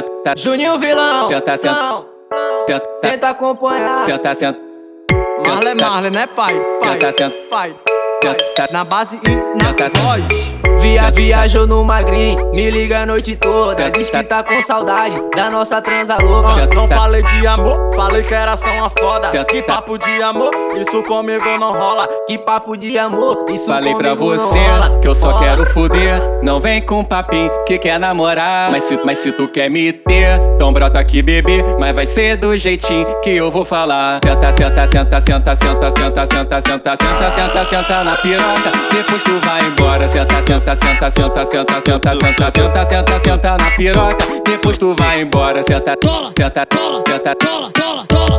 tenta, Juninho Vilão, Tenta tenta, tenta acompanhar. tenta, senta, Marley Marley, né pai? Pai, Tenta pai, tenta, na base e na voz. Via, viajou no magrinho, me liga a noite toda. Diz que tá com saudade da nossa transa louca. Não falei de amor, falei que era só uma foda. Que papo de amor, isso comigo não rola. Que papo de amor, isso Falei pra comigo não você rola. que eu só quero fuder. Não vem com papinho que quer namorar. Mas se, mas se tu quer me ter, então brota aqui, bebê. Mas vai ser do jeitinho que eu vou falar. Senta, senta, senta, senta, senta, senta, senta, senta, senta, senta, senta na piroca. Depois tu vai embora. Senta, senta, senta, senta, senta, senta, senta, senta, senta, senta na piroca. Depois tu vai embora. Senta, senta, senta,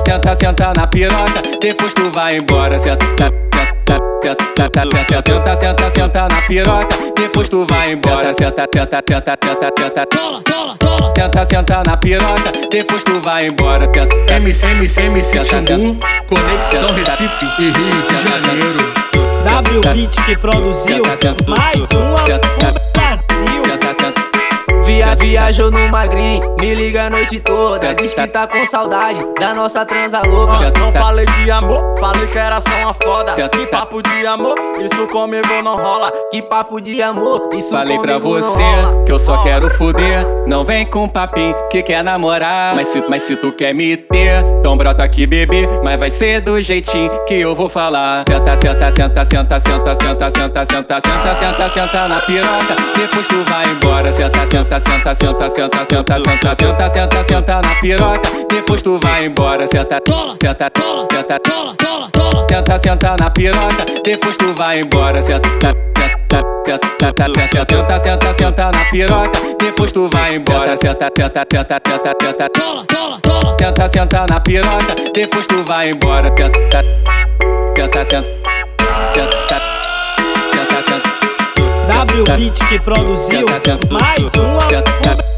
Tenta sentar na piroca, depois tu vai embora. Senta, senta, senta, senta, tenta, senta, senta na piroca, depois tu vai embora. Senta, senta, senta, senta, senta, tenta sentar na piroca, depois tu vai embora. Tenta, MC, MC, MC Senta, Timbu, Conexão Senta, Recife e Rio de Senta, Janeiro. W que produziu mais um álbum Brasil viajou no magrinho, me liga a noite toda. Diz que tá com saudade da nossa transa louca. Não falei de amor, falei que era só uma foda. Que papo de amor, isso comigo não rola. Que papo de amor, isso Falei pra comigo não você rola. que eu só quero fuder. Não vem com papinho que quer namorar. Mas se, mas se tu quer me ter, então brota aqui, bebê. Mas vai ser do jeitinho que eu vou falar. Senta, senta, senta, senta, senta, senta, senta, senta, senta, senta, senta na piroca. Depois tu vai embora. Senta, senta, senta, senta, senta, senta, senta, senta, senta, senta na piroca. Depois tu vai embora. Senta, senta, senta, tenta sentar na piroca. Depois tu vai embora. Senta, senta, senta, senta, senta, senta na piroca. Depois tu vai embora. Senta, senta, senta, senta, senta, tenta sentar na piroca. Depois tu vai embora. Tenta, tenta, senta, meu beat que produziu. Mais uma